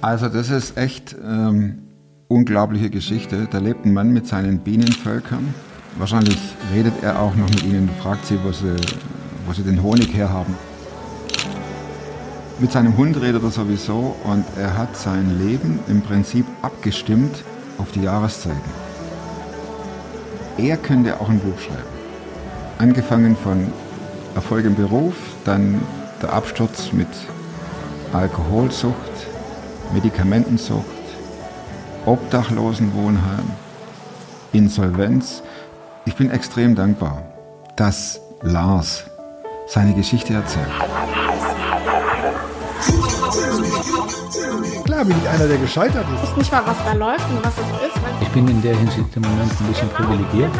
Also das ist echt ähm, unglaubliche Geschichte. Da lebt ein Mann mit seinen Bienenvölkern. Wahrscheinlich redet er auch noch mit ihnen, fragt sie, wo sie, wo sie den Honig herhaben. Mit seinem Hund redet er sowieso und er hat sein Leben im Prinzip abgestimmt auf die Jahreszeiten. Er könnte auch ein Buch schreiben. Angefangen von Erfolg im Beruf, dann der Absturz mit Alkoholsucht, Medikamentensucht, Obdachlosenwohnheim, Insolvenz. Ich bin extrem dankbar, dass Lars seine Geschichte erzählt. Klar bin ich einer, der gescheitert ist. Ich weiß nicht mal, was da läuft und was es ist. Ich bin in der Hinsicht im Moment ein bisschen privilegiert.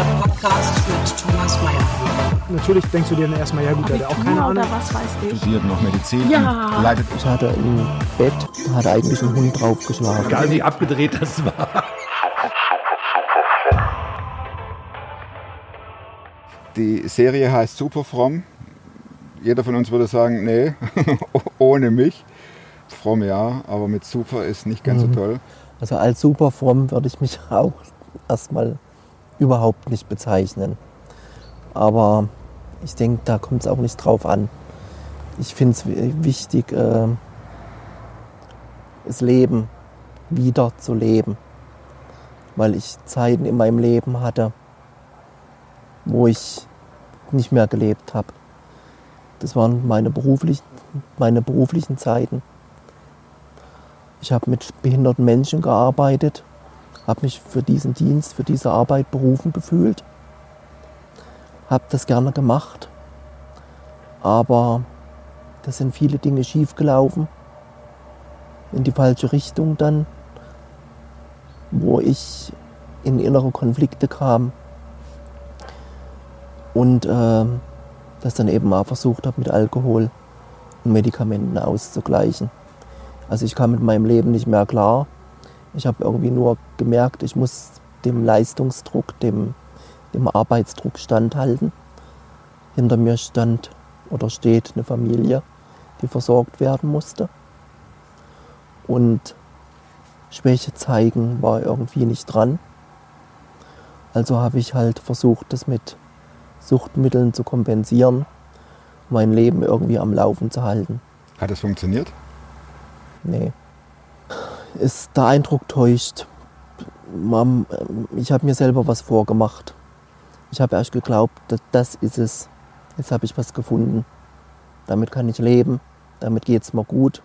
Der Podcast mit Thomas Mayer. Natürlich denkst du dir dann erstmal, ja gut, der hat auch keine Ahnung. was weiß ich. Studiert noch Medizin Ja. und leitet Ich hatte im Bett, hat eigentlich ein Hund draufgeschlagen. Egal wie abgedreht das war. Die Serie heißt Superfromm. Jeder von uns würde sagen, nee, ohne mich. Fromm ja, aber mit Super ist nicht ganz so toll. Also als super fromm würde ich mich auch erstmal überhaupt nicht bezeichnen. Aber ich denke, da kommt es auch nicht drauf an. Ich finde es wichtig, äh, das Leben wieder zu leben. Weil ich Zeiten in meinem Leben hatte, wo ich nicht mehr gelebt habe. Das waren meine beruflichen, meine beruflichen Zeiten. Ich habe mit behinderten Menschen gearbeitet, habe mich für diesen Dienst, für diese Arbeit berufen gefühlt, habe das gerne gemacht, aber da sind viele Dinge schiefgelaufen, in die falsche Richtung dann, wo ich in innere Konflikte kam und äh, das dann eben auch versucht habe, mit Alkohol und Medikamenten auszugleichen. Also ich kam mit meinem Leben nicht mehr klar. Ich habe irgendwie nur gemerkt, ich muss dem Leistungsdruck, dem, dem Arbeitsdruck standhalten. Hinter mir stand oder steht eine Familie, die versorgt werden musste. Und Schwäche zeigen war irgendwie nicht dran. Also habe ich halt versucht, das mit Suchtmitteln zu kompensieren, mein Leben irgendwie am Laufen zu halten. Hat es funktioniert? Nee. Ist, der Eindruck täuscht. Ich habe mir selber was vorgemacht. Ich habe erst geglaubt, das ist es. Jetzt habe ich was gefunden. Damit kann ich leben. Damit geht es mir gut.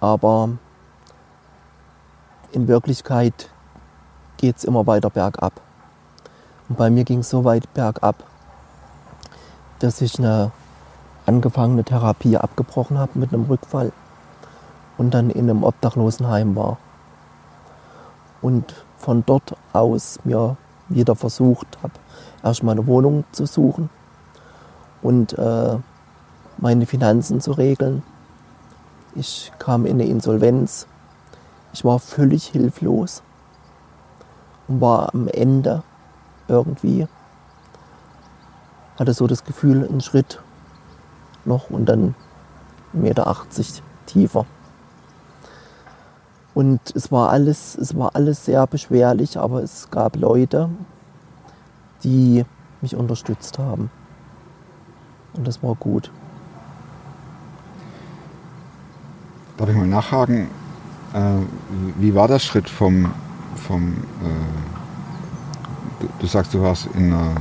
Aber in Wirklichkeit geht es immer weiter bergab. Und bei mir ging es so weit bergab, dass ich eine angefangene Therapie abgebrochen habe mit einem Rückfall und dann in einem Obdachlosenheim war. Und von dort aus mir wieder versucht habe, erstmal eine Wohnung zu suchen und äh, meine Finanzen zu regeln. Ich kam in eine Insolvenz. Ich war völlig hilflos und war am Ende irgendwie. Hatte so das Gefühl, einen Schritt noch und dann 1,80 Meter tiefer. Und es war alles, es war alles sehr beschwerlich, aber es gab Leute, die mich unterstützt haben. Und das war gut. Darf ich mal nachhaken? Äh, wie war der Schritt vom, vom äh, du, du, sagst, du warst in einer,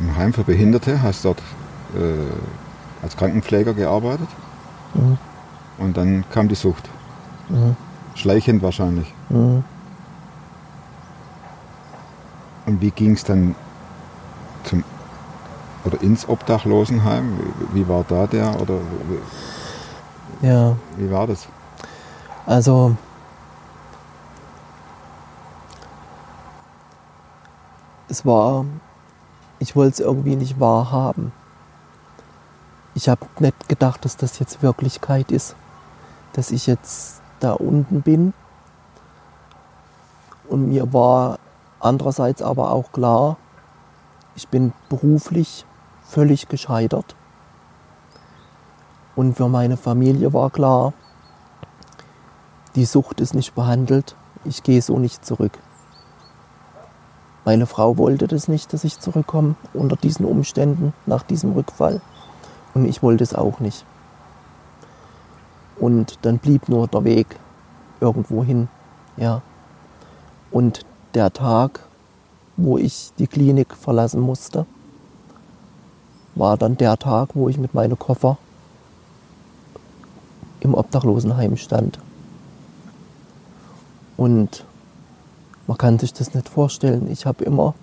im Heim für Behinderte, hast dort äh, als Krankenpfleger gearbeitet Mhm. und dann kam die Sucht. Mhm. Schleichend wahrscheinlich. Mhm. Und wie ging es dann zum oder ins Obdachlosenheim? Wie, wie war da der oder wie, Ja, wie war das? also es war, ich wollte es irgendwie nicht wahrhaben. Ich habe nicht gedacht, dass das jetzt Wirklichkeit ist, dass ich jetzt da unten bin. Und mir war andererseits aber auch klar, ich bin beruflich völlig gescheitert. Und für meine Familie war klar, die Sucht ist nicht behandelt, ich gehe so nicht zurück. Meine Frau wollte das nicht, dass ich zurückkomme unter diesen Umständen nach diesem Rückfall. Und ich wollte es auch nicht. Und dann blieb nur der Weg irgendwo hin. Ja. Und der Tag, wo ich die Klinik verlassen musste, war dann der Tag, wo ich mit meinem Koffer im Obdachlosenheim stand. Und man kann sich das nicht vorstellen. Ich habe immer,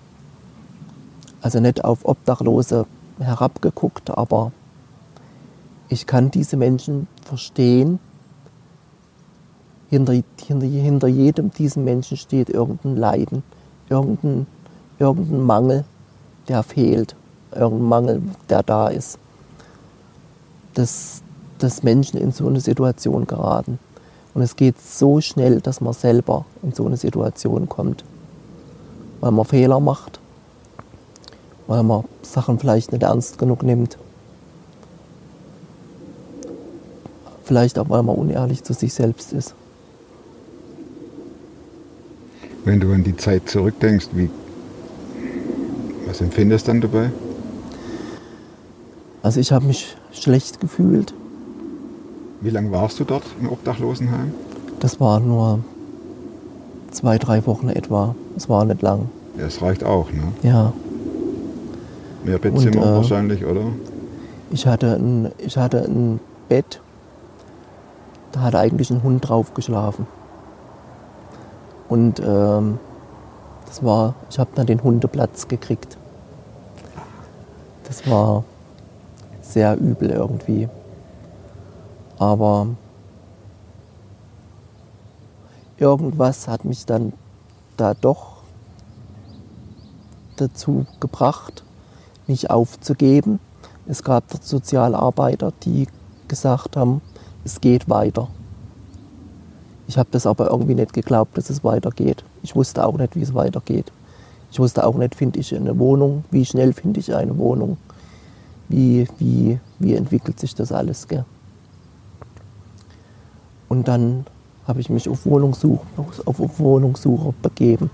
also nicht auf Obdachlose herabgeguckt, aber ich kann diese Menschen verstehen. Hinter, hinter, hinter jedem diesen Menschen steht irgendein Leiden, irgendein, irgendein Mangel, der fehlt, irgendein Mangel, der da ist. Dass, dass Menschen in so eine Situation geraten. Und es geht so schnell, dass man selber in so eine Situation kommt. Weil man Fehler macht, weil man Sachen vielleicht nicht ernst genug nimmt. Vielleicht auch, weil man unehrlich zu sich selbst ist. Wenn du an die Zeit zurückdenkst, wie, was empfindest du dann dabei? Also ich habe mich schlecht gefühlt. Wie lange warst du dort im Obdachlosenheim? Das war nur zwei, drei Wochen etwa. Es war nicht lang. Ja, das reicht auch, ne? Ja, Mehr Bettzimmer Und, äh, wahrscheinlich, oder? ich hatte ein, ich hatte ein Bett, hat eigentlich ein Hund drauf geschlafen. Und ähm, das war, ich habe dann den Hundeplatz gekriegt. Das war sehr übel irgendwie. Aber irgendwas hat mich dann da doch dazu gebracht, nicht aufzugeben. Es gab Sozialarbeiter, die gesagt haben, es geht weiter. Ich habe das aber irgendwie nicht geglaubt, dass es weitergeht. Ich wusste auch nicht, wie es weitergeht. Ich wusste auch nicht, finde ich eine Wohnung, wie schnell finde ich eine Wohnung, wie, wie, wie entwickelt sich das alles. Gell? Und dann habe ich mich auf Wohnungssuche, auf, auf Wohnungssuche begeben.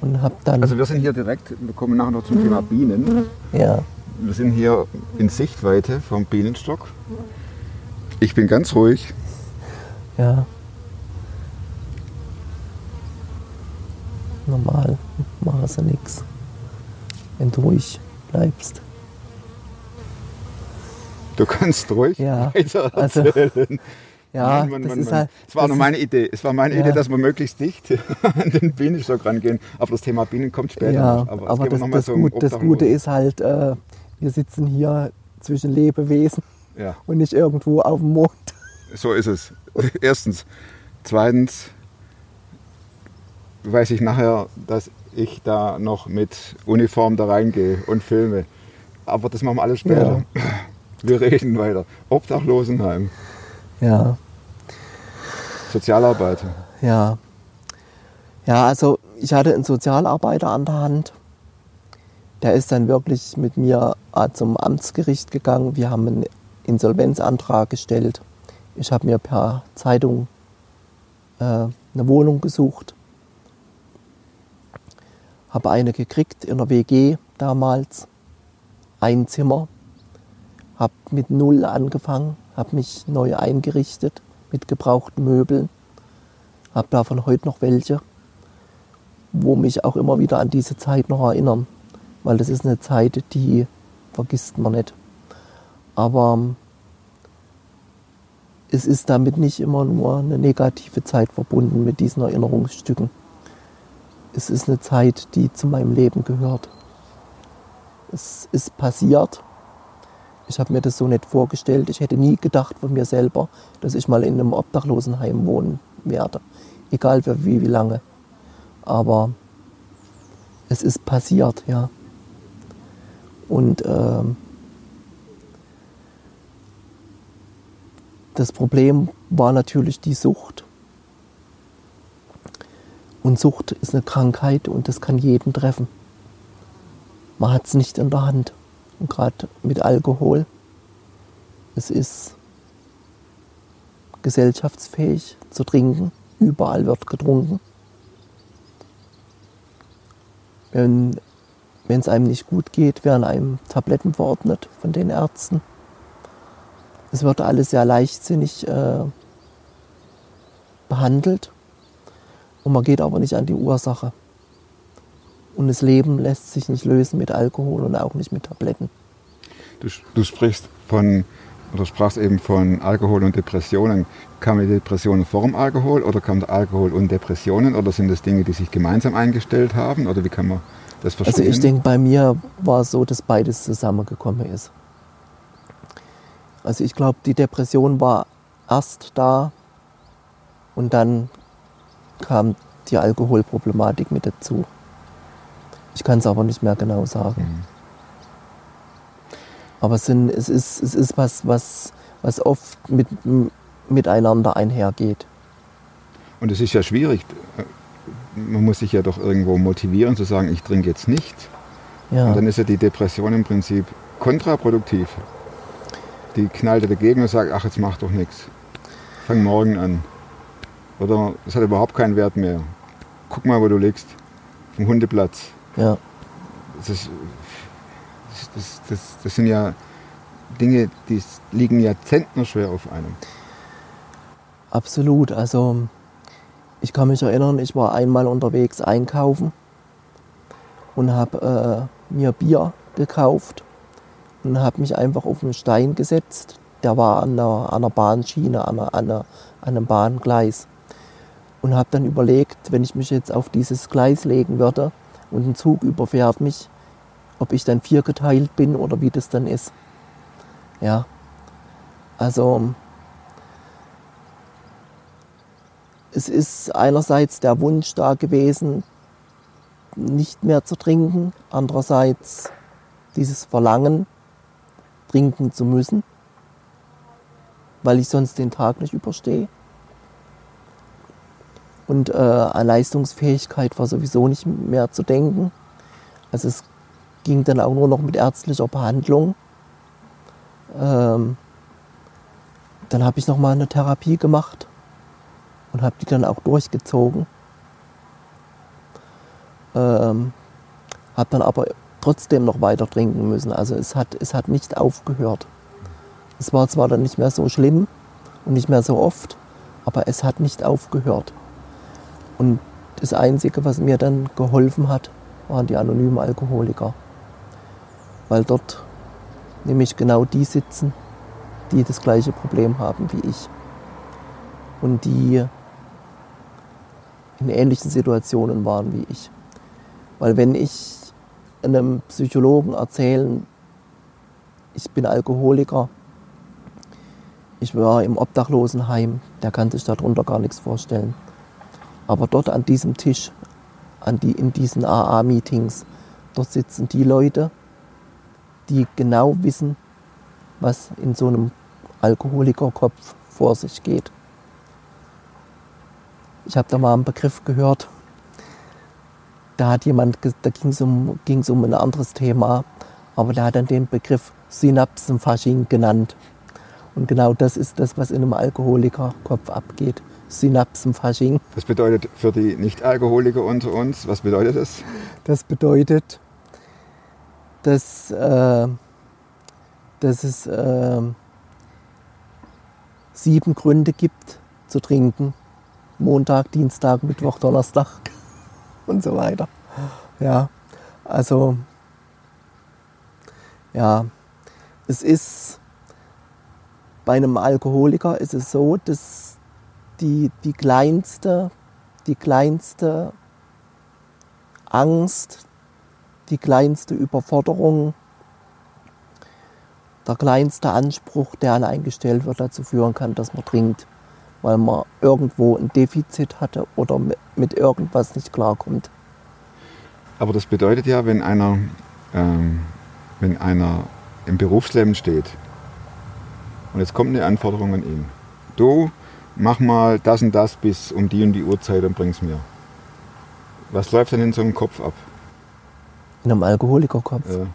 Und habe dann, Also wir sind hier direkt, wir kommen nachher noch zum Thema Bienen. ja, Wir sind hier in Sichtweite vom Bienenstock. Ich bin ganz ruhig. ja. Normal machen sie nichts, wenn du ruhig bleibst. Du kannst ruhig Ja, weiter also- erzählen. Ja, Mann, Mann, das ist halt. Es war das nur meine Idee. Es war meine Ja. Idee, dass wir möglichst dicht an den Bienenstock rangehen. Aber das Thema Bienen kommt später Ja, noch. aber, wir das, das, zum Gut, das. Gute ist halt, äh, wir sitzen hier zwischen Lebewesen Ja, und nicht irgendwo auf dem Mond. so ist es. Erstens. Zweitens weiß ich nachher, dass ich da noch mit Uniform da reingehe und filme. Aber das machen wir alles später. Wir reden weiter. Obdachlosenheim, Ja, Sozialarbeit. ja. Ja, also ich hatte einen Sozialarbeiter an der Hand. Der ist dann wirklich mit mir zum Amtsgericht gegangen. Wir haben einen Insolvenzantrag gestellt. Ich habe mir per Zeitung äh, eine Wohnung gesucht. Habe eine gekriegt in der WG damals. Ein Zimmer. Habe mit Null angefangen, habe mich neu eingerichtet mit gebrauchten Möbeln. Habe davon heute noch welche, wo mich auch immer wieder an diese Zeit noch erinnern. Weil das ist eine Zeit, die vergisst man nicht. Aber ähm, es ist damit nicht immer nur eine negative Zeit verbunden mit diesen Erinnerungsstücken. Es ist eine Zeit, die zu meinem Leben gehört. Es ist passiert. Ich habe mir das so nicht vorgestellt. Ich hätte nie gedacht von mir selber, dass ich mal in einem Obdachlosenheim wohnen werde. Egal für wie, wie lange. Aber es ist passiert, ja. Und ähm, das Problem war natürlich die Sucht. Und Sucht ist eine Krankheit und das kann jeden treffen. Man hat es nicht in der Hand. Und gerade mit Alkohol, es ist gesellschaftsfähig zu trinken. Überall wird getrunken. Wenn es einem nicht gut geht, werden einem Tabletten verordnet von den Ärzten. Es wird alles sehr leichtsinnig äh, behandelt und man geht aber nicht an die Ursache. Und das Leben lässt sich nicht lösen mit Alkohol und auch nicht mit Tabletten. Du, du sprichst von, oder sprachst eben von Alkohol und Depressionen. Kamen die Depressionen vor dem Alkohol oder kam der Alkohol und Depressionen oder sind das Dinge, die sich gemeinsam eingestellt haben oder wie kann man das verstehen? Also ich denke, bei mir war es so, dass beides zusammengekommen ist. Also ich glaube, die Depression war erst da und dann kam die Alkoholproblematik mit dazu. Ich kann es aber nicht mehr genau sagen. Mhm. Aber es, sind, es, ist, es ist was, was, was oft mit, miteinander einhergeht. Und es ist ja schwierig. Man muss sich ja doch irgendwo motivieren zu sagen, ich trinke jetzt nicht. Ja. Und dann ist ja die Depression im Prinzip kontraproduktiv. Die knallt ja dagegen und sagt, ach, jetzt mach doch nichts. Fang morgen an. Oder es hat überhaupt keinen Wert mehr. Guck mal, wo du liegst. Vom Hundeplatz. ja. Das, ist, das, das, das sind ja Dinge, die liegen ja zentnerschwer auf einem. Absolut. Also ich kann mich erinnern, ich war einmal unterwegs einkaufen und habe äh, mir Bier gekauft und habe mich einfach auf einen Stein gesetzt. Der war an einer, an einer Bahnschiene, an, einer, an, an einem Bahngleis. Und habe dann überlegt, wenn ich mich jetzt auf dieses Gleis legen würde und ein Zug überfährt mich, ob ich dann viergeteilt bin oder wie das dann ist. Ja. Also es ist einerseits der Wunsch da gewesen, nicht mehr zu trinken, andererseits dieses Verlangen, trinken zu müssen, weil ich sonst den Tag nicht überstehe. Und äh, an Leistungsfähigkeit war sowieso nicht mehr zu denken. Also es ging dann auch nur noch mit ärztlicher Behandlung. Ähm, dann habe ich noch mal eine Therapie gemacht und habe die dann auch durchgezogen. Ähm, habe dann aber trotzdem noch weiter trinken müssen. Also es hat, es hat nicht aufgehört. Es war zwar dann nicht mehr so schlimm und nicht mehr so oft, aber es hat nicht aufgehört. Und das Einzige, was mir dann geholfen hat, waren die anonymen Alkoholiker. Weil dort nämlich genau die sitzen, die das gleiche Problem haben wie ich. Und die in ähnlichen Situationen waren wie ich. Weil wenn ich einem Psychologen erzählen, ich bin Alkoholiker, ich war im Obdachlosenheim, der kann sich darunter gar nichts vorstellen. Aber dort an diesem Tisch, an die, in diesen AA-Meetings, dort sitzen die Leute, die genau wissen, was in so einem Alkoholikerkopf vor sich geht. Ich habe da mal einen Begriff gehört, da hat jemand, da ging es um, ging's um ein anderes Thema, aber der hat dann den Begriff Synapsenfasching genannt. Und genau das ist das, was in einem Alkoholikerkopf abgeht. Synapsenfasching. Das bedeutet für die Nicht-Alkoholiker unter uns, was bedeutet das? Das bedeutet, dass, äh, dass es äh, sieben Gründe gibt zu trinken. Montag, Dienstag, Mittwoch, Donnerstag und so weiter. Ja, also ja, es ist bei einem Alkoholiker ist es so, dass die, die kleinste, die kleinste Angst, die kleinste Überforderung, der kleinste Anspruch, der an eingestellt wird, dazu führen kann, dass man trinkt, weil man irgendwo ein Defizit hatte oder mit irgendwas nicht klarkommt. Aber das bedeutet ja, wenn einer, ähm, wenn einer im Berufsleben steht und jetzt kommt eine Anforderung an ihn. Du mach mal das und das bis um die und die Uhrzeit und bring's mir. Was läuft denn in so einem Kopf ab? In einem Alkoholikerkopf. Ja.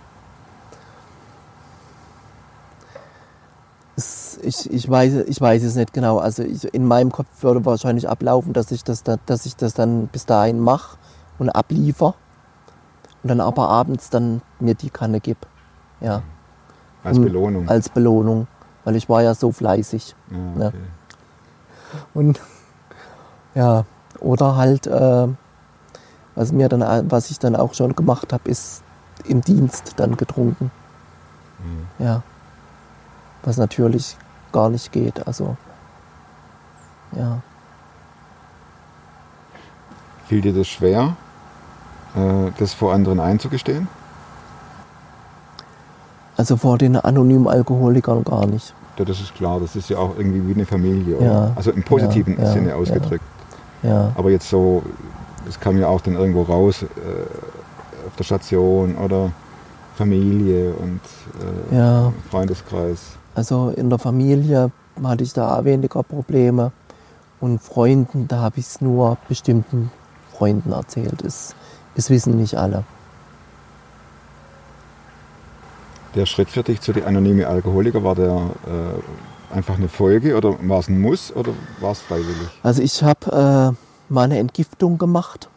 Es, ich, ich, weiß, ich weiß es nicht genau. Also ich, in meinem Kopf würde wahrscheinlich ablaufen, dass ich das, da, dass ich das dann bis dahin mache und abliefer und dann aber abends dann mir die Kanne gib. Ja, Als Mhm. Belohnung. als Belohnung, weil ich war ja so fleißig. ja, ja. okay. Und ja, oder halt, äh, was, mir dann, was ich dann auch schon gemacht habe, ist im Dienst dann getrunken. Ja. Was natürlich gar nicht geht. Also, ja. Fiel dir das schwer, äh, das vor anderen einzugestehen? Also vor den anonymen Alkoholikern gar nicht. Ja, das ist klar, das ist ja auch irgendwie wie eine Familie, oder? Ja, Also im positiven ja, Sinne ausgedrückt. Ja. Aber jetzt so, das kam ja auch dann irgendwo raus, äh, auf der Station oder Familie und äh. Freundeskreis. Also in der Familie hatte ich da auch weniger Probleme. Und Freunden, da habe ich es nur bestimmten Freunden erzählt. Es, es wissen nicht alle. Der Schritt für dich zu den anonymen Alkoholiker, war der äh, einfach eine Folge oder war es ein Muss oder war es freiwillig? Also ich habe äh, mal eine Entgiftung gemacht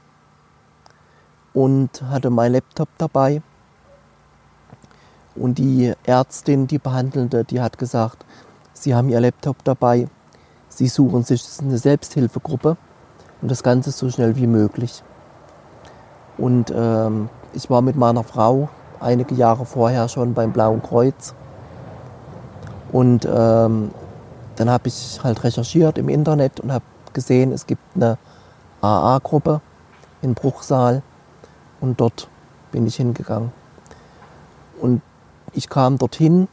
und hatte mein Laptop dabei. Und die Ärztin, die Behandelnde, die hat gesagt, Sie haben Ihr Laptop dabei, Sie suchen sich eine Selbsthilfegruppe und das Ganze so schnell wie möglich. Und ähm, ich war mit meiner Frau einige Jahre vorher schon beim Blauen Kreuz. Und ähm, dann habe ich halt recherchiert im Internet und habe gesehen, es gibt eine AA-Gruppe in Bruchsal und dort bin ich hingegangen. Und ich kam dorthin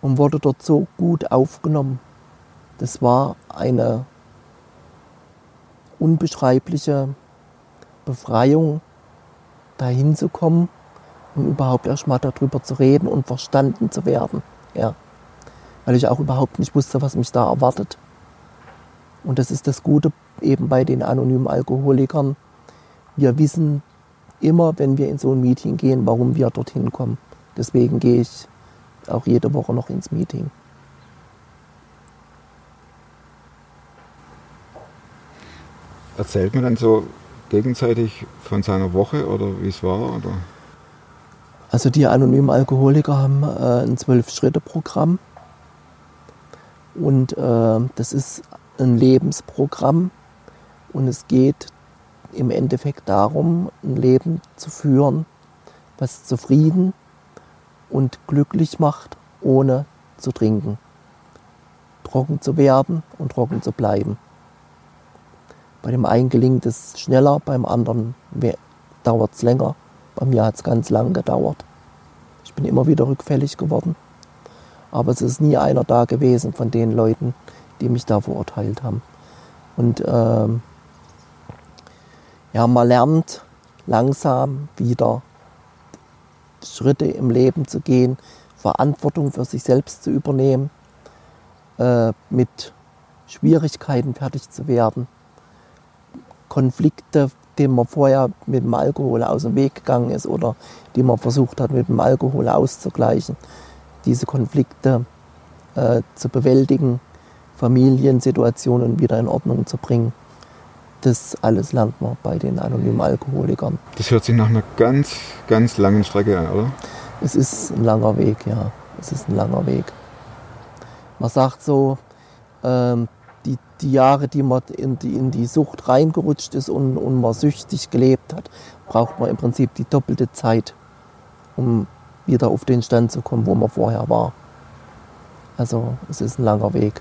und wurde dort so gut aufgenommen. Das war eine unbeschreibliche Befreiung, da hinzukommen und überhaupt erst mal darüber zu reden und verstanden zu werden. Ja. Weil ich auch überhaupt nicht wusste, was mich da erwartet. Und das ist das Gute eben bei den anonymen Alkoholikern. Wir wissen immer, wenn wir in so ein Meeting gehen, warum wir dorthin kommen. Deswegen gehe ich auch jede Woche noch ins Meeting. Erzählt man dann so gegenseitig von seiner Woche oder wie es war? Oder? Also die anonymen Alkoholiker haben äh, ein Zwölf-Schritte-Programm. Und äh, das ist ein Lebensprogramm. Und es geht im Endeffekt darum, ein Leben zu führen, was zufrieden und glücklich macht, ohne zu trinken. Trocken zu werden und trocken zu bleiben. Bei dem einen gelingt es schneller, beim anderen dauert es länger. Bei mir hat es ganz lang gedauert. Ich bin immer wieder rückfällig geworden. Aber es ist nie einer da gewesen von den Leuten, die mich da verurteilt haben. Und ähm, ja, man lernt langsam wieder Schritte im Leben zu gehen, Verantwortung für sich selbst zu übernehmen, äh, mit Schwierigkeiten fertig zu werden, Konflikte, denen man vorher mit dem Alkohol aus dem Weg gegangen ist oder die man versucht hat, mit dem Alkohol auszugleichen, diese Konflikte äh, zu bewältigen, Familiensituationen wieder in Ordnung zu bringen. Das alles lernt man bei den anonymen Alkoholikern. Das hört sich nach einer ganz, ganz langen Strecke an, oder? Es ist ein langer Weg, ja. Es ist ein langer Weg. Man sagt so, ähm, die, die Jahre, die man in die, in die Sucht reingerutscht ist und, und man süchtig gelebt hat, braucht man im Prinzip die doppelte Zeit, um wieder auf den Stand zu kommen, wo man vorher war. Also es ist ein langer Weg.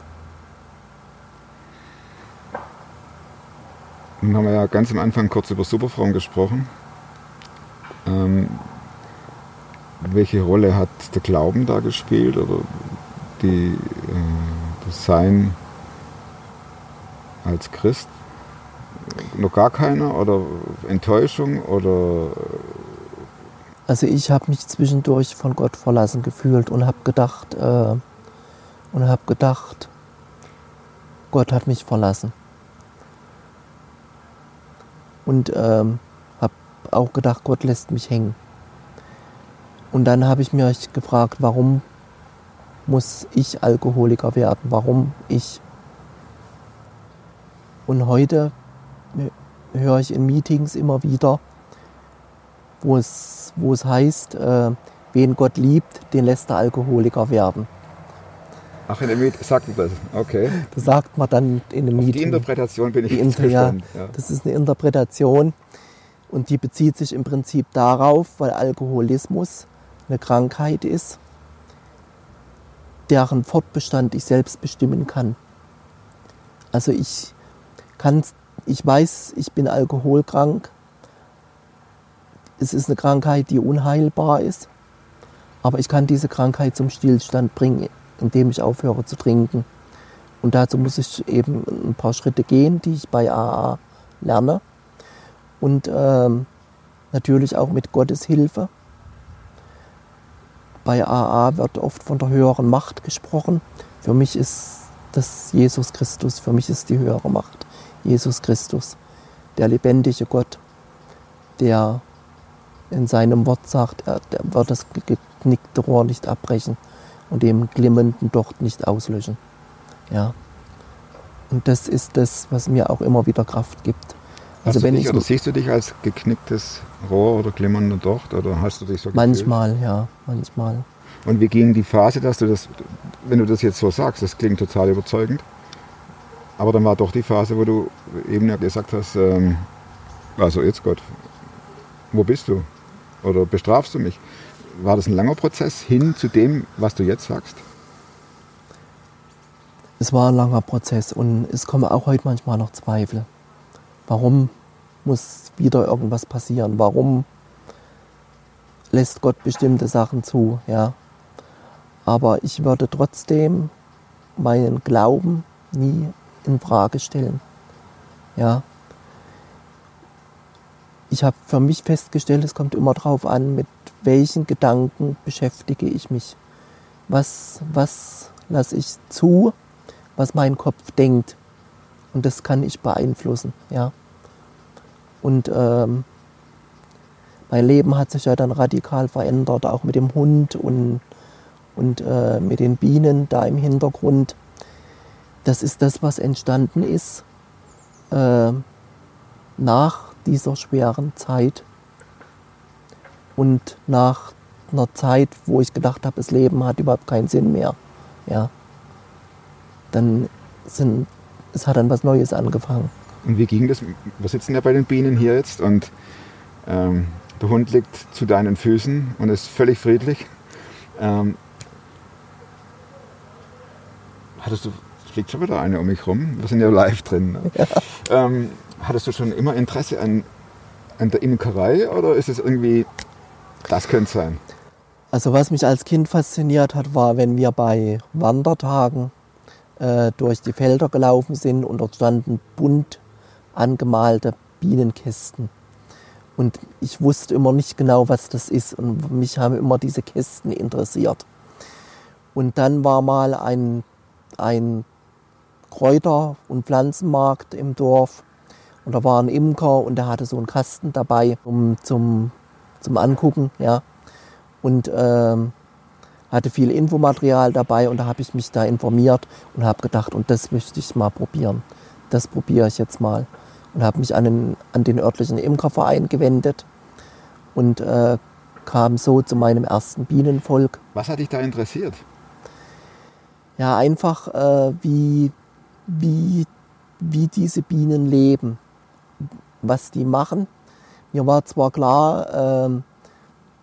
Nun haben wir ja ganz am Anfang kurz über Superfrauen gesprochen. Ähm, welche Rolle hat der Glauben da gespielt oder die, äh, das Sein als Christ? Noch gar keiner oder Enttäuschung oder Also ich habe mich zwischendurch von Gott verlassen gefühlt und habe gedacht, äh, und habe gedacht, Gott hat mich verlassen. Und ähm, habe auch gedacht, Gott lässt mich hängen. Und dann habe ich mich gefragt, warum muss ich Alkoholiker werden? Warum ich? Und heute höre ich in Meetings immer wieder, wo es, wo es heißt, äh, wen Gott liebt, den lässt er Alkoholiker werden. Ach, in der Meet sagt man das. Okay. Das sagt man dann in einem Auf die Meeting. Interpretation bin ich Die Inter. Ja. Das ist eine Interpretation und die bezieht sich im Prinzip darauf, weil Alkoholismus eine Krankheit ist, deren Fortbestand ich selbst bestimmen kann. Also ich kann, ich weiß, ich bin alkoholkrank. Es ist eine Krankheit, die unheilbar ist, aber ich kann diese Krankheit zum Stillstand bringen, indem ich aufhöre zu trinken. Und dazu muss ich eben ein paar Schritte gehen, die ich bei AA lerne. Und ähm, natürlich auch mit Gottes Hilfe. Bei AA wird oft von der höheren Macht gesprochen. Für mich ist das Jesus Christus, für mich ist die höhere Macht Jesus Christus, der lebendige Gott, der in seinem Wort sagt, er, wird das geknickte Rohr nicht abbrechen und dem glimmenden Docht nicht auslöschen. Ja. Und das ist das, was mir auch immer wieder Kraft gibt. Also wenn dich, ich oder siehst du dich als geknicktes Rohr oder glimmernder Docht oder hast du dich so gefühlt? manchmal, ja, manchmal. Und wie ging die Phase, dass du das, wenn du das jetzt so sagst, das klingt total überzeugend, aber dann war doch die Phase, wo du eben ja gesagt hast, ähm, also jetzt Gott, wo bist du? Oder bestrafst du mich? War das ein langer Prozess hin zu dem, was du jetzt sagst? Es war ein langer Prozess und es kommen auch heute manchmal noch Zweifel. Warum muss wieder irgendwas passieren? Warum lässt Gott bestimmte Sachen zu? Ja. Aber ich würde trotzdem meinen Glauben nie in Frage stellen. Ja. Ich habe für mich festgestellt, es kommt immer darauf an, mit welchen Gedanken beschäftige ich mich. Was, was lasse ich zu, was mein Kopf denkt. Und das kann ich beeinflussen. Ja. Und ähm, mein Leben hat sich ja dann radikal verändert, auch mit dem Hund und, und äh, mit den Bienen da im Hintergrund. Das ist das, was entstanden ist äh, nach dieser schweren Zeit und nach einer Zeit, wo ich gedacht habe, das Leben hat überhaupt keinen Sinn mehr. Ja. Dann sind, es hat dann was Neues angefangen. Und wie ging das? Wir sitzen ja bei den Bienen hier jetzt und ähm, der Hund liegt zu deinen Füßen und ist völlig friedlich. Ähm, hattest du, es fliegt schon wieder eine um mich rum, wir sind ja live drin. Ne? Ähm, hattest du schon immer Interesse an, an der Imkerei oder ist es irgendwie, das könnte sein? Also was mich als Kind fasziniert hat, war, wenn wir bei Wandertagen äh, durch die Felder gelaufen sind und dort standen bunt angemalte Bienenkästen. Und ich wusste immer nicht genau, was das ist. Und mich haben immer diese Kästen interessiert. Und dann war mal ein, ein Kräuter- und Pflanzenmarkt im Dorf. Und da war ein Imker und der hatte so einen Kasten dabei um, zum, zum Angucken. Ja. Und ähm, hatte viel Infomaterial dabei und da habe ich mich da informiert und habe gedacht, und das möchte ich mal probieren. Das probiere ich jetzt mal. Und habe mich an den, an den örtlichen Imkerverein gewendet und äh, kam so zu meinem ersten Bienenvolk. Was hat dich da interessiert? Ja, einfach äh, wie, wie, wie diese Bienen leben, was die machen. Mir war zwar klar, ähm,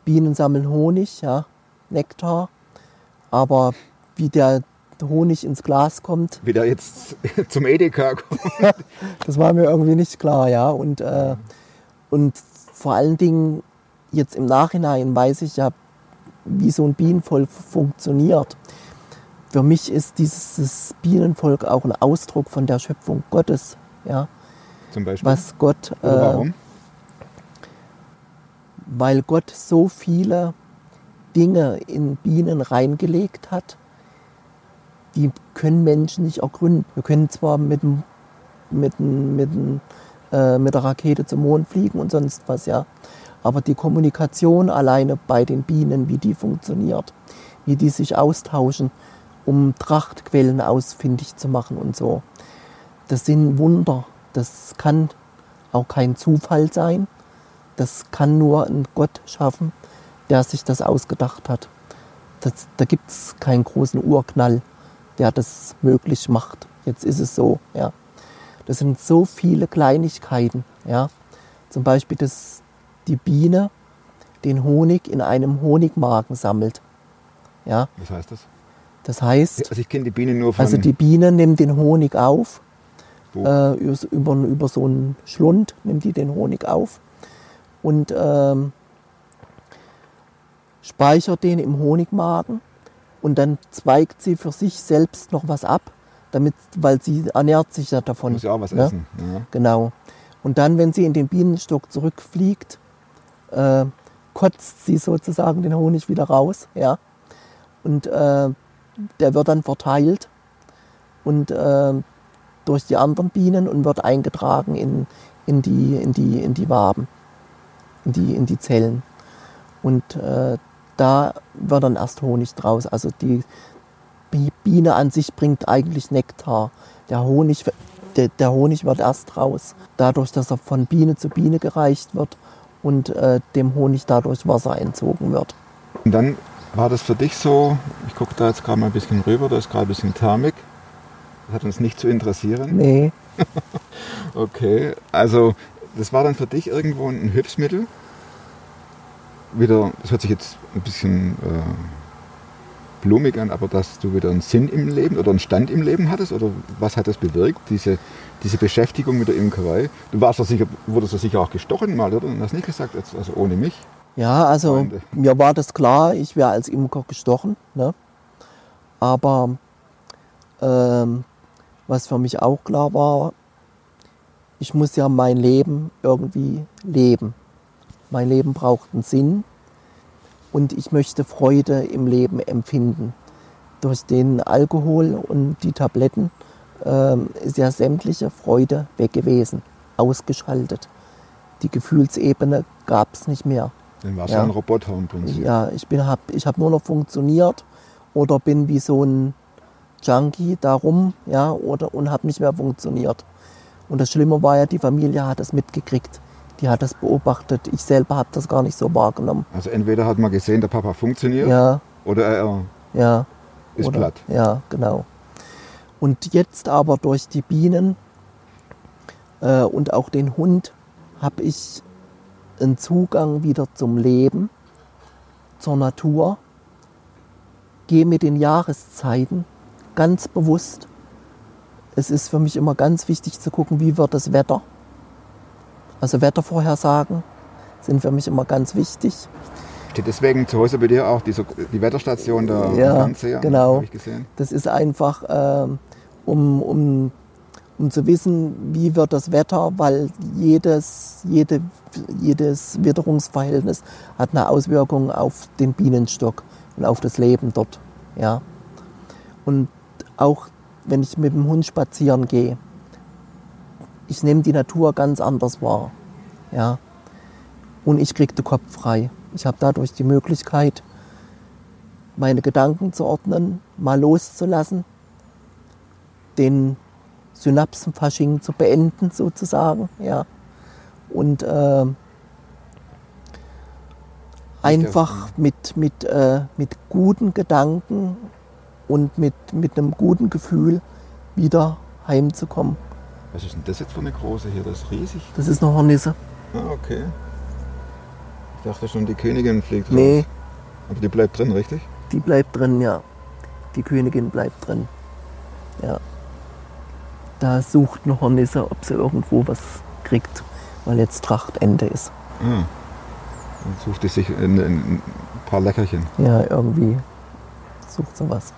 Bienen sammeln Honig, ja, Nektar, aber wie der Honig ins Glas kommt, Wie der jetzt zum Edeka kommt. das war mir irgendwie nicht klar, ja. Und, äh, und vor allen Dingen jetzt im Nachhinein weiß ich ja, wie so ein Bienenvolk funktioniert. Für mich ist dieses Bienenvolk auch ein Ausdruck von der Schöpfung Gottes, ja. Zum Beispiel. Was Gott, äh, warum? Weil Gott so viele Dinge in Bienen reingelegt hat, die können Menschen nicht ergründen. Wir können zwar mit, mit, mit, äh, mit der Rakete zum Mond fliegen und sonst was, ja. Aber die Kommunikation alleine bei den Bienen, wie die funktioniert, wie die sich austauschen, um Trachtquellen ausfindig zu machen und so. Das sind Wunder. Das kann auch kein Zufall sein. Das kann nur ein Gott schaffen, der sich das ausgedacht hat. Das, da gibt es keinen großen Urknall, der das möglich macht. Jetzt ist es so. Ja. Das sind so viele Kleinigkeiten. Ja. Zum Beispiel, dass die Biene den Honig in einem Honigmagen sammelt. Ja. Was heißt das? Das heißt, Also ich kenne die Biene nur von also die Biene nimmt den Honig auf, äh, über, über, über so einen Schlund nimmt die den Honig auf und ähm, speichert den im Honigmagen und dann zweigt sie für sich selbst noch was ab, damit, weil sie ernährt sich ja davon. muss ja auch was ne? essen. Ja. Genau. Und dann, wenn sie in den Bienenstock zurückfliegt, äh, kotzt sie sozusagen den Honig wieder raus. Ja? Und äh, der wird dann verteilt und äh, durch die anderen Bienen und wird eingetragen in, in, die, in, die, in die Waben, in die, in die Zellen. Und äh, da wird dann erst Honig draus. Also die Bi- Biene an sich bringt eigentlich Nektar. Der Honig, der, der Honig wird erst raus, dadurch, dass er von Biene zu Biene gereicht wird und äh, dem Honig dadurch Wasser entzogen wird. Und dann war das für dich so, ich gucke da jetzt gerade mal ein bisschen rüber, da ist gerade ein bisschen Thermik. Das hat uns nicht zu interessieren. Nee, Okay, also das war dann für dich irgendwo ein Hilfsmittel. Wieder, das hört sich jetzt ein bisschen äh, blumig an, aber dass du wieder einen Sinn im Leben oder einen Stand im Leben hattest? Oder was hat das bewirkt, diese, diese Beschäftigung mit der Imkerei? Du warst doch sicher, wurdest doch sicher auch gestochen mal, oder? Und hast nicht gesagt, also ohne mich. Ja, also Freunde. mir war das klar, ich wäre als Imker gestochen. Ne? Aber ähm, was für mich auch klar war, ich muss ja mein Leben irgendwie leben. Mein Leben braucht einen Sinn und ich möchte Freude im Leben empfinden. Durch den Alkohol und die Tabletten ähm, ist ja sämtliche Freude weg gewesen, ausgeschaltet. Die Gefühlsebene gab es nicht mehr. Dann warst Ja. du ein Roboter im Prinzip. Ja, ich bin hab, ich habe nur noch funktioniert oder bin wie so ein Junkie darum, ja, oder und habe nicht mehr funktioniert. Und das Schlimme war ja, die Familie hat das mitgekriegt. Die hat das beobachtet. Ich selber habe das gar nicht so wahrgenommen. Also entweder hat man gesehen, der Papa funktioniert, Ja, oder er ja. ist oder, platt. Ja, genau. Und jetzt aber durch die Bienen äh, und auch den Hund habe ich einen Zugang wieder zum Leben, zur Natur, gehe mit den Jahreszeiten ganz bewusst. Es ist für mich immer ganz wichtig zu gucken, wie wird das Wetter. Also Wettervorhersagen sind für mich immer ganz wichtig. Steht deswegen zu Hause bei dir auch diese, die Wetterstation der Ja, Fernseher? genau. Ich gesehen. Das ist einfach, ähm, um, um, um zu wissen, wie wird das Wetter, weil jedes, jede, jedes Witterungsverhältnis hat eine Auswirkung auf den Bienenstock und auf das Leben dort. Ja. Und auch wenn ich mit dem Hund spazieren gehe, ich nehme die Natur ganz anders wahr. Ja. Und ich kriege den Kopf frei. Ich habe dadurch die Möglichkeit, meine Gedanken zu ordnen, mal loszulassen, den Synapsenfasching zu beenden sozusagen, ja. Und äh, einfach mit, mit, äh, mit guten Gedanken und mit, mit einem guten Gefühl wieder heimzukommen. Was ist denn das jetzt für eine große hier? Das ist riesig. Das ist eine Hornisse. Ah, okay. Ich dachte schon, die Königin fliegt Nee, raus. Aber die bleibt drin, richtig? die bleibt drin, ja. Die Königin bleibt drin. Ja. Da sucht eine Hornisse, ob sie irgendwo was kriegt, weil jetzt Trachtende ist. Ah. Dann sucht die sich ein, ein paar Leckerchen. Ja, irgendwie sucht sie was.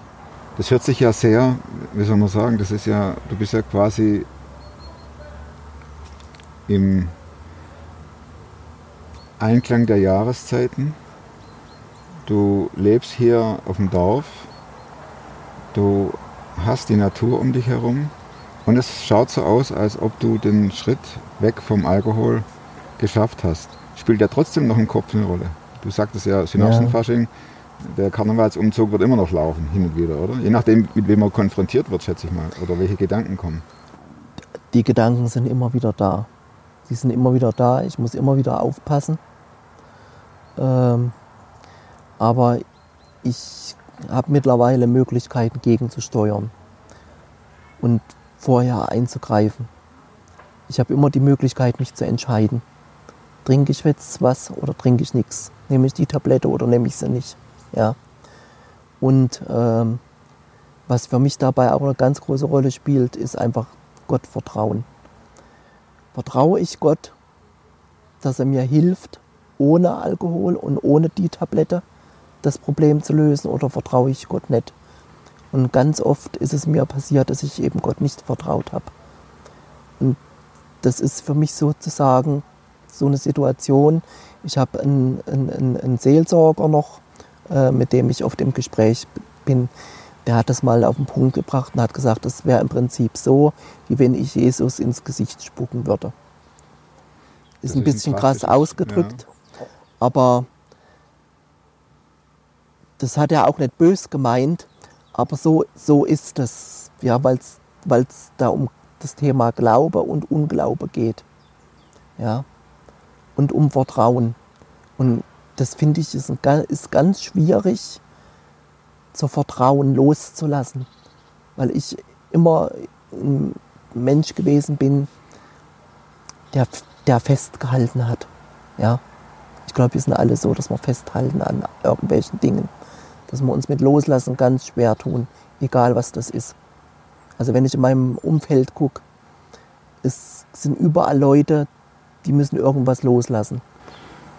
Das hört sich ja sehr, wie soll man sagen, das ist ja, du bist ja quasi im Einklang der Jahreszeiten. Du lebst hier auf dem Dorf. Du hast die Natur um dich herum. Und es schaut so aus, als ob du den Schritt weg vom Alkohol geschafft hast. Spielt ja trotzdem noch im Kopf eine Rolle. Du sagtest ja Synapsenfasching, der Karnevalsumzug wird immer noch laufen, hin und wieder, oder? Je nachdem, mit wem man konfrontiert wird, schätze ich mal. Oder welche Gedanken kommen. Die Gedanken sind immer wieder da. Die sind immer wieder da. Ich muss immer wieder aufpassen. Ähm, aber ich habe mittlerweile Möglichkeiten gegenzusteuern und vorher einzugreifen. Ich habe immer die Möglichkeit, mich zu entscheiden. Trinke ich jetzt was oder trinke ich nichts? Nehme ich die Tablette oder nehme ich sie nicht? Ja. Und ähm, was für mich dabei auch eine ganz große Rolle spielt, ist einfach Gott vertrauen. Vertraue ich Gott, dass er mir hilft, ohne Alkohol und ohne die Tablette das Problem zu lösen oder vertraue ich Gott nicht? Und ganz oft ist es mir passiert, dass ich eben Gott nicht vertraut habe. Und das ist für mich sozusagen so eine Situation. Ich habe einen, einen, einen Seelsorger noch, äh, mit dem ich oft im Gespräch bin. Der hat das mal auf den Punkt gebracht und hat gesagt, das wäre im Prinzip so, wie wenn ich Jesus ins Gesicht spucken würde. Ist Das ein ist bisschen krass drastisches- ausgedrückt, aber das hat er auch nicht bös gemeint, aber so, so ist es, ja, weil es da um das Thema Glaube und Unglaube geht. Ja, und um Vertrauen. Und das finde ich ist, ein, ist ganz schwierig, zu Vertrauen loszulassen, weil ich immer ein Mensch gewesen bin, der, der festgehalten hat. Ja, ich glaube, wir sind alle so, dass wir festhalten an irgendwelchen Dingen, dass wir uns mit Loslassen ganz schwer tun, egal was das ist. Also wenn ich in meinem Umfeld gucke, es sind überall Leute, die müssen irgendwas loslassen.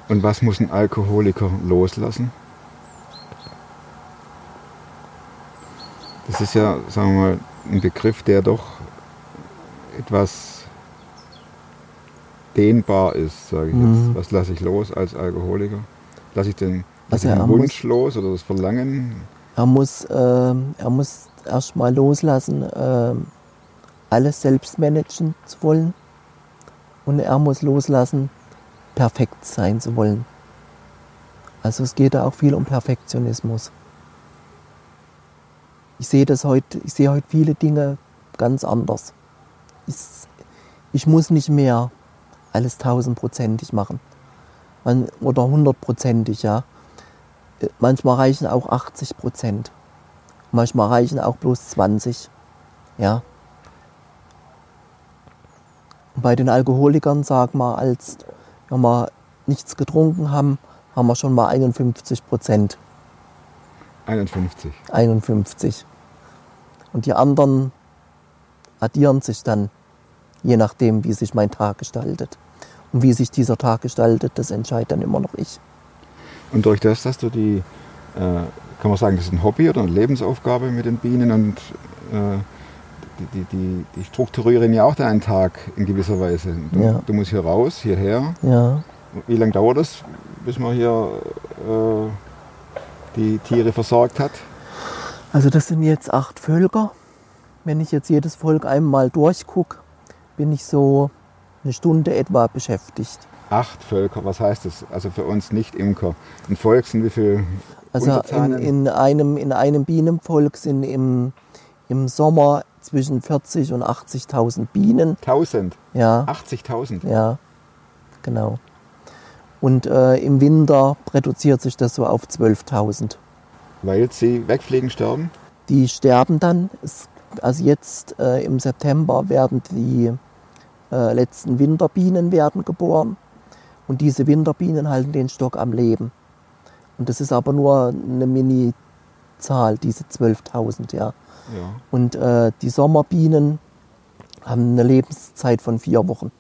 Und was muss ein Alkoholiker loslassen? Das ist ja, sagen wir mal, ein Begriff, der doch etwas dehnbar ist, sage ich Mhm. jetzt. Was lasse ich los als Alkoholiker? Lasse ich den, Also den muss- Wunsch los oder das Verlangen? Er muss, ähm, er muss erstmal loslassen, ähm, alles selbst managen zu wollen. Und er muss loslassen, perfekt sein zu wollen. Also es geht da auch viel um Perfektionismus. Ich sehe das heute, ich sehe heute viele Dinge ganz anders. Ich, ich muss nicht mehr alles tausendprozentig machen. Man, oder hundertprozentig, ja. Manchmal reichen auch 80 Prozent. Manchmal reichen auch bloß 20. Ja. Bei den Alkoholikern, sag mal, als wenn wir nichts getrunken haben, haben wir schon mal 51 Prozent. 51. 51. Und die anderen addieren sich dann, je nachdem, wie sich mein Tag gestaltet. Und wie sich dieser Tag gestaltet, das entscheidet dann immer noch ich. Und durch das, dass du die, äh, kann man sagen, das ist ein Hobby oder eine Lebensaufgabe mit den Bienen und äh, die, die, die, strukturieren ja auch deinen Tag in gewisser Weise. Du, Ja. du musst hier raus, hierher. Ja. Wie lange dauert das, bis man hier äh, die Tiere versorgt hat? Also das sind jetzt acht Völker. Wenn ich jetzt jedes Volk einmal durchgucke, bin ich so eine Stunde etwa beschäftigt. Acht Völker, was heißt das? Also für uns Nicht-Imker. Ein Volk sind wie viele Also in, in, einem, in einem Bienenvolk sind im, im Sommer zwischen 40 und 80.000 Bienen. 1000, Ja, 80.000. ja, genau. Und äh, im Winter reduziert sich das so auf 12.000. Weil sie wegfliegen, sterben? Die sterben dann. Es, also jetzt äh, im September werden die äh, letzten Winterbienen werden geboren. Und diese Winterbienen halten den Stock am Leben. Und das ist aber nur eine Mini-Zahl, diese 12.000, ja. Und äh, die Sommerbienen haben eine Lebenszeit von vier Wochen.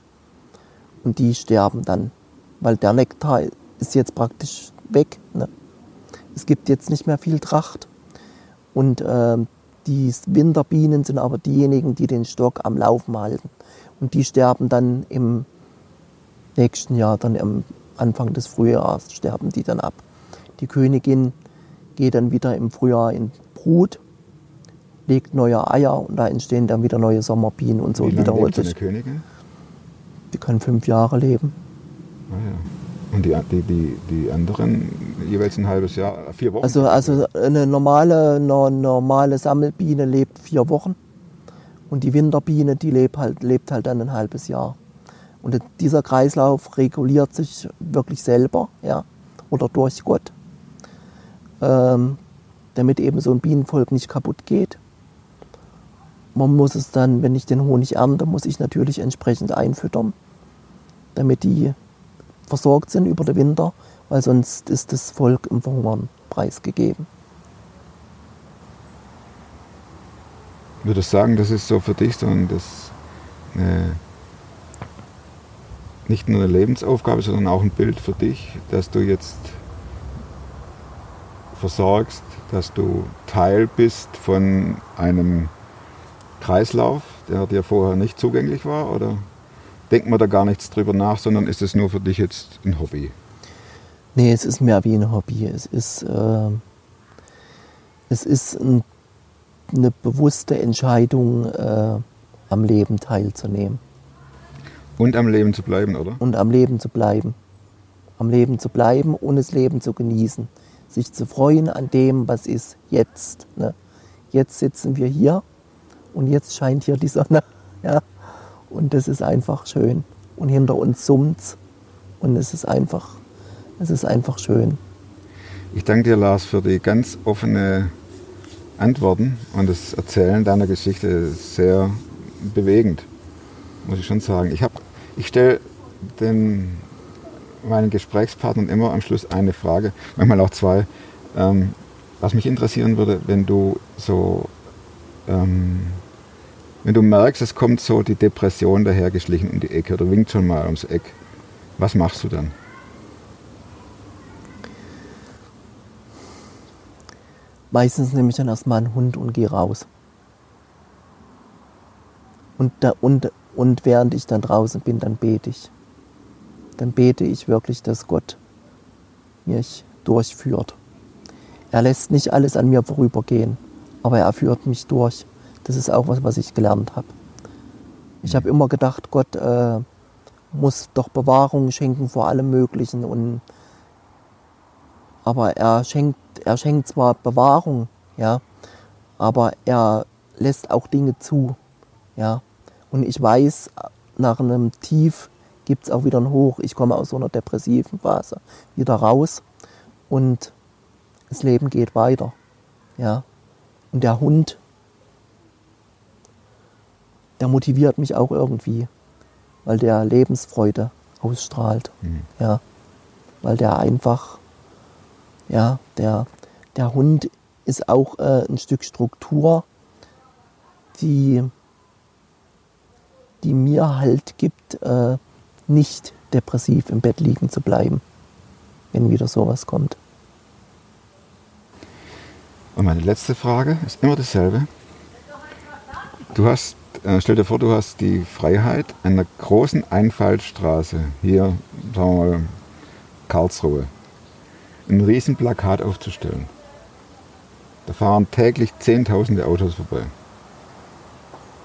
Und die sterben dann, weil der Nektar ist jetzt praktisch weg. Ne? Es gibt jetzt nicht mehr viel Tracht. Und äh, die Winterbienen sind aber diejenigen, die den Stock am Laufen halten. Und die sterben dann im nächsten Jahr, dann am Anfang des Frühjahrs, sterben die dann ab. Die Königin geht dann wieder im Frühjahr in Brut legt neue Eier und da entstehen dann wieder neue Sommerbienen und so Wie wiederholt sich. Königin? Die können fünf Jahre leben. Ah, ja. Und die, die, die, die anderen jeweils ein halbes Jahr, vier Wochen? Also, also eine normale, eine normale Sammelbiene lebt vier Wochen und die Winterbiene, die lebt halt, lebt halt dann ein halbes Jahr. Und dieser Kreislauf reguliert sich wirklich selber ja, oder durch Gott, ähm, damit eben so ein Bienenvolk nicht kaputt geht. Man muss es dann, wenn ich den Honig ernte, muss ich natürlich entsprechend einfüttern, damit die versorgt sind über den Winter, weil sonst ist das Volk im Verhungern preisgegeben. Würdest du sagen, das ist so für dich so das eine, nicht nur eine Lebensaufgabe, sondern auch ein Bild für dich, dass du jetzt versorgst, dass du Teil bist von einem Kreislauf, der dir vorher nicht zugänglich war? Oder denkt man da gar nichts drüber nach, sondern ist es nur für dich jetzt ein Hobby? Nee, es ist mehr wie ein Hobby. Es ist, äh, es ist ein, eine bewusste Entscheidung, äh, am Leben teilzunehmen. Und am Leben zu bleiben, oder? Und am Leben zu bleiben. Am Leben zu bleiben und das Leben zu genießen. Sich zu freuen an dem, was ist jetzt. Ne? Jetzt sitzen wir hier und jetzt scheint hier die Sonne. Ja? Und das ist einfach schön. Und hinter uns summt's. Und es ist einfach, es ist einfach schön. Ich danke dir, Lars, für die ganz offene Antworten und das Erzählen deiner Geschichte sehr bewegend, muss ich schon sagen. Ich, ich stelle den meinen Gesprächspartnern immer am Schluss eine Frage, manchmal auch zwei. Ähm, was mich interessieren würde, wenn du so, ähm, wenn du merkst, es kommt so die Depression dahergeschlichen um die Ecke oder winkt schon mal ums Eck, was machst du dann? Meistens nehme ich dann erstmal einen Hund und gehe raus. Und, da, und, und während ich dann draußen bin, dann bete ich. Dann bete ich wirklich, dass Gott mich durchführt. Er lässt nicht alles an mir vorübergehen, aber er führt mich durch. Das ist auch was, was ich gelernt habe. Ich habe immer gedacht, Gott äh, muss doch Bewahrung schenken vor allem Möglichen. Und, aber er schenkt, er schenkt zwar Bewahrung, ja, aber er lässt auch Dinge zu. Ja. Und ich weiß, nach einem Tief gibt es auch wieder ein Hoch. Ich komme aus so einer depressiven Phase wieder raus und das Leben geht weiter. Ja. Und der Hund, der motiviert mich auch irgendwie, weil der Lebensfreude ausstrahlt. Ja. Weil der einfach, ja, der, der Hund ist auch äh, ein Stück Struktur, die, die mir halt gibt, äh, nicht depressiv im Bett liegen zu bleiben, wenn wieder sowas kommt. Und meine letzte Frage ist immer dasselbe. Du hast, äh, stell dir vor, du hast die Freiheit, einer großen Einfallstraße, hier, sagen wir mal, Karlsruhe, ein riesen Plakat aufzustellen. Da fahren täglich Zehntausende Autos vorbei.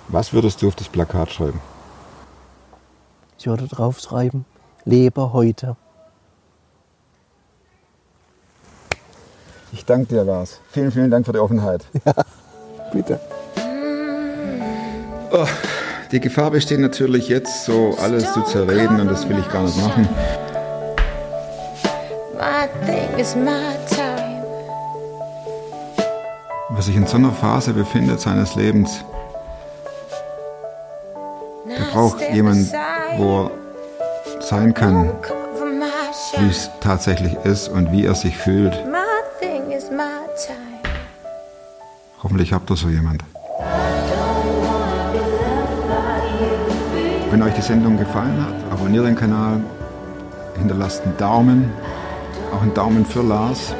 Was würdest du auf das Plakat schreiben? Ich würde draufschreiben, lebe heute. Ich danke dir, Lars. Vielen, vielen Dank für die Offenheit. Bitte. Die Gefahr besteht natürlich jetzt, so alles zu zerreden und das will ich gar nicht machen. Wer sich in so einer Phase befindet seines Lebens, der braucht jemanden, wo er sein kann, wie es tatsächlich ist und wie er sich fühlt. Hoffentlich habt ihr so jemand. Wenn euch die Sendung gefallen hat, abonniert den Kanal, hinterlasst einen Daumen, auch einen Daumen für Lars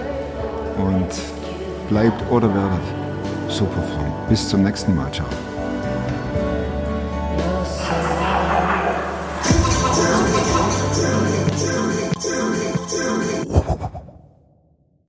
und bleibt oder werdet super Frauen. Bis zum nächsten Mal. Ciao.